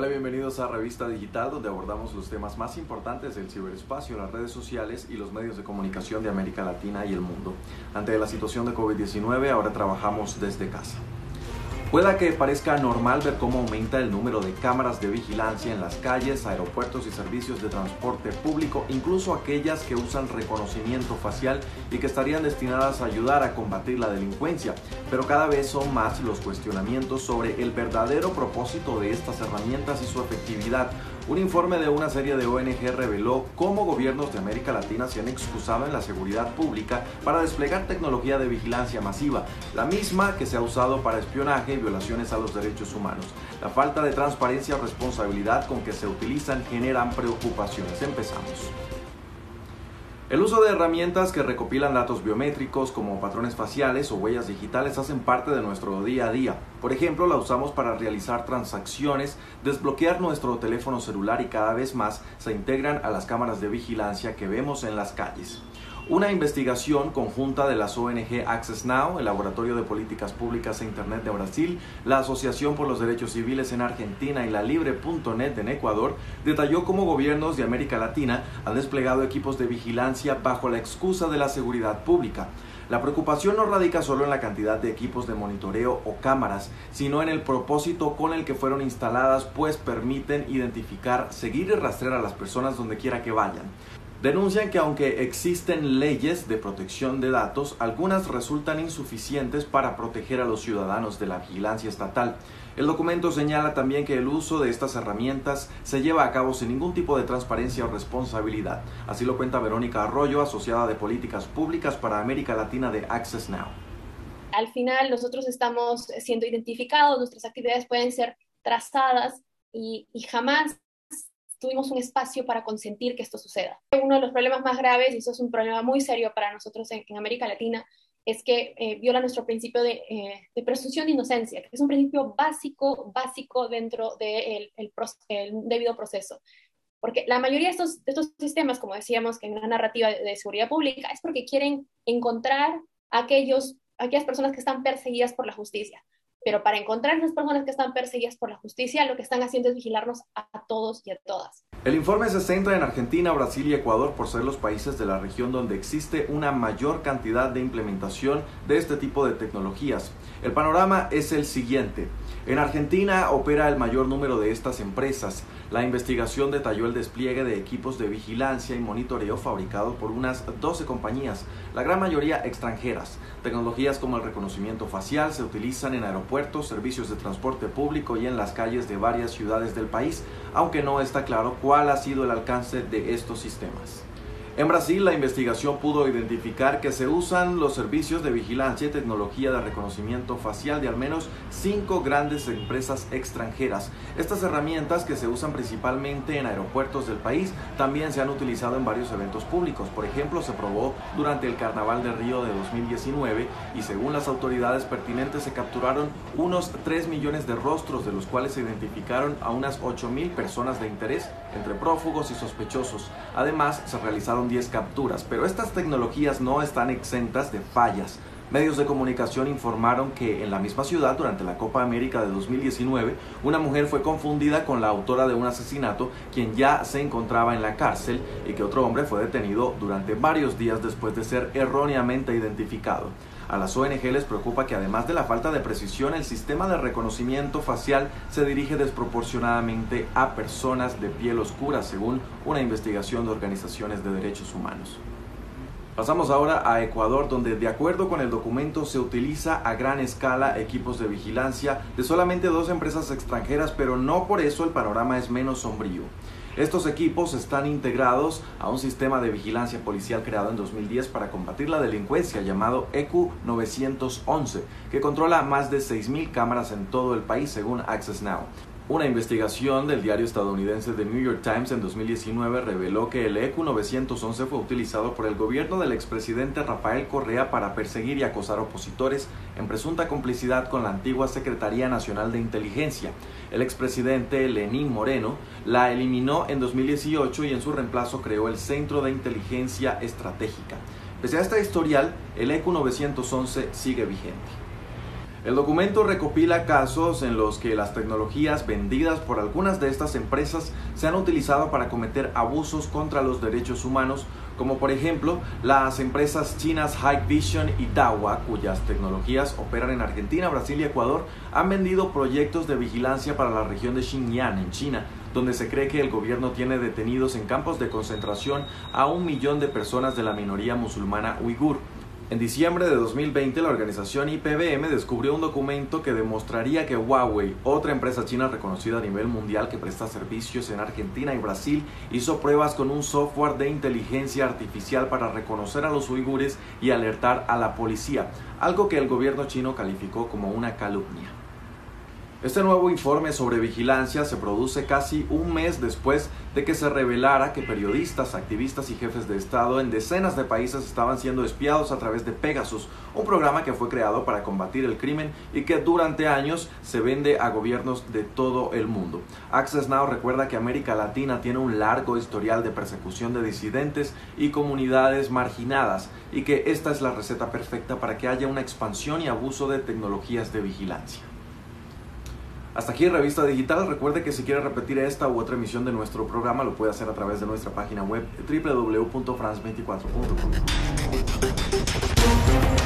Hola, bienvenidos a Revista Digital, donde abordamos los temas más importantes del ciberespacio, las redes sociales y los medios de comunicación de América Latina y el mundo. Ante la situación de COVID-19, ahora trabajamos desde casa. Pueda que parezca normal ver cómo aumenta el número de cámaras de vigilancia en las calles, aeropuertos y servicios de transporte público, incluso aquellas que usan reconocimiento facial y que estarían destinadas a ayudar a combatir la delincuencia. Pero cada vez son más los cuestionamientos sobre el verdadero propósito de estas herramientas y su efectividad. Un informe de una serie de ONG reveló cómo gobiernos de América Latina se han excusado en la seguridad pública para desplegar tecnología de vigilancia masiva, la misma que se ha usado para espionaje y violaciones a los derechos humanos. La falta de transparencia o responsabilidad con que se utilizan generan preocupaciones. Empezamos. El uso de herramientas que recopilan datos biométricos como patrones faciales o huellas digitales hacen parte de nuestro día a día. Por ejemplo, la usamos para realizar transacciones, desbloquear nuestro teléfono celular y cada vez más se integran a las cámaras de vigilancia que vemos en las calles. Una investigación conjunta de las ONG Access Now, el Laboratorio de Políticas Públicas e Internet de Brasil, la Asociación por los Derechos Civiles en Argentina y la Libre.net en Ecuador, detalló cómo gobiernos de América Latina han desplegado equipos de vigilancia bajo la excusa de la seguridad pública. La preocupación no radica solo en la cantidad de equipos de monitoreo o cámaras, sino en el propósito con el que fueron instaladas, pues permiten identificar, seguir y rastrear a las personas donde quiera que vayan. Denuncian que aunque existen leyes de protección de datos, algunas resultan insuficientes para proteger a los ciudadanos de la vigilancia estatal. El documento señala también que el uso de estas herramientas se lleva a cabo sin ningún tipo de transparencia o responsabilidad. Así lo cuenta Verónica Arroyo, asociada de políticas públicas para América Latina de Access Now. Al final nosotros estamos siendo identificados, nuestras actividades pueden ser trazadas y, jamás tuvimos un espacio para consentir que esto suceda. Uno de los problemas más graves, y eso es un problema muy serio para nosotros en, América Latina, es que eh, viola nuestro principio de, eh, presunción de inocencia, que es un principio básico, básico dentro del de el, debido proceso. Porque la mayoría de estos, de estos sistemas, como decíamos, que en una narrativa de, seguridad pública, es porque quieren encontrar aquellos, aquellas personas que están perseguidas por la justicia. Pero para encontrar a esas personas que están perseguidas por la justicia, lo que están haciendo es vigilarnos a todos y a todas. El informe se centra en Argentina, Brasil y Ecuador por ser los países de la región donde existe una mayor cantidad de implementación de este tipo de tecnologías. El panorama es el siguiente. En Argentina opera el mayor número de estas empresas. La investigación detalló el despliegue de equipos de vigilancia y monitoreo fabricados por unas 12 compañías, la gran mayoría extranjeras. Tecnologías como el reconocimiento facial se utilizan en aeropuertos, servicios de transporte público y en las calles de varias ciudades del país, aunque no está claro cuál ha sido el alcance de estos sistemas. En Brasil, la investigación pudo identificar que se usan los servicios de vigilancia y tecnología de reconocimiento facial de al menos cinco grandes empresas extranjeras. Estas herramientas, que se usan principalmente en aeropuertos del país, también se han utilizado en varios eventos públicos. Por ejemplo, se probó durante el Carnaval de Río de 2019 y según las autoridades pertinentes se capturaron unos 3 millones de rostros, de los cuales se identificaron a unas 8 mil personas de interés entre prófugos y sospechosos. Además, se realizaron 10 capturas, pero estas tecnologías no están exentas de fallas. Medios de comunicación informaron que en la misma ciudad, durante la Copa América de 2019, una mujer fue confundida con la autora de un asesinato, quien ya se encontraba en la cárcel, y que otro hombre fue detenido durante varios días después de ser erróneamente identificado. A las ONG les preocupa que además de la falta de precisión, el sistema de reconocimiento facial se dirige desproporcionadamente a personas de piel oscura, según una investigación de organizaciones de derechos humanos. Pasamos ahora a Ecuador, donde de acuerdo con el documento se utiliza a gran escala equipos de vigilancia de solamente dos empresas extranjeras, pero no por eso el panorama es menos sombrío. Estos equipos están integrados a un sistema de vigilancia policial creado en 2010 para combatir la delincuencia llamado EQ 911, que controla más de 6.000 cámaras en todo el país según Access Now. Una investigación del diario estadounidense The New York Times en 2019 reveló que el EQ 911 fue utilizado por el gobierno del expresidente Rafael Correa para perseguir y acosar opositores en presunta complicidad con la antigua Secretaría Nacional de Inteligencia. El expresidente Lenín Moreno la eliminó en 2018 y en su reemplazo creó el Centro de Inteligencia Estratégica. Pese a esta historial, el EQ 911 sigue vigente. El documento recopila casos en los que las tecnologías vendidas por algunas de estas empresas se han utilizado para cometer abusos contra los derechos humanos, como por ejemplo las empresas chinas Hikvision y Dawa, cuyas tecnologías operan en Argentina, Brasil y Ecuador, han vendido proyectos de vigilancia para la región de Xinjiang, en China, donde se cree que el gobierno tiene detenidos en campos de concentración a un millón de personas de la minoría musulmana uigur. En diciembre de 2020, la organización IPBM descubrió un documento que demostraría que Huawei, otra empresa china reconocida a nivel mundial que presta servicios en Argentina y Brasil, hizo pruebas con un software de inteligencia artificial para reconocer a los uigures y alertar a la policía, algo que el gobierno chino calificó como una calumnia. Este nuevo informe sobre vigilancia se produce casi un mes después de que se revelara que periodistas, activistas y jefes de Estado en decenas de países estaban siendo espiados a través de Pegasus, un programa que fue creado para combatir el crimen y que durante años se vende a gobiernos de todo el mundo. Access Now recuerda que América Latina tiene un largo historial de persecución de disidentes y comunidades marginadas y que esta es la receta perfecta para que haya una expansión y abuso de tecnologías de vigilancia. Hasta aquí Revista Digital. Recuerde que si quiere repetir esta u otra emisión de nuestro programa lo puede hacer a través de nuestra página web www.france24.com.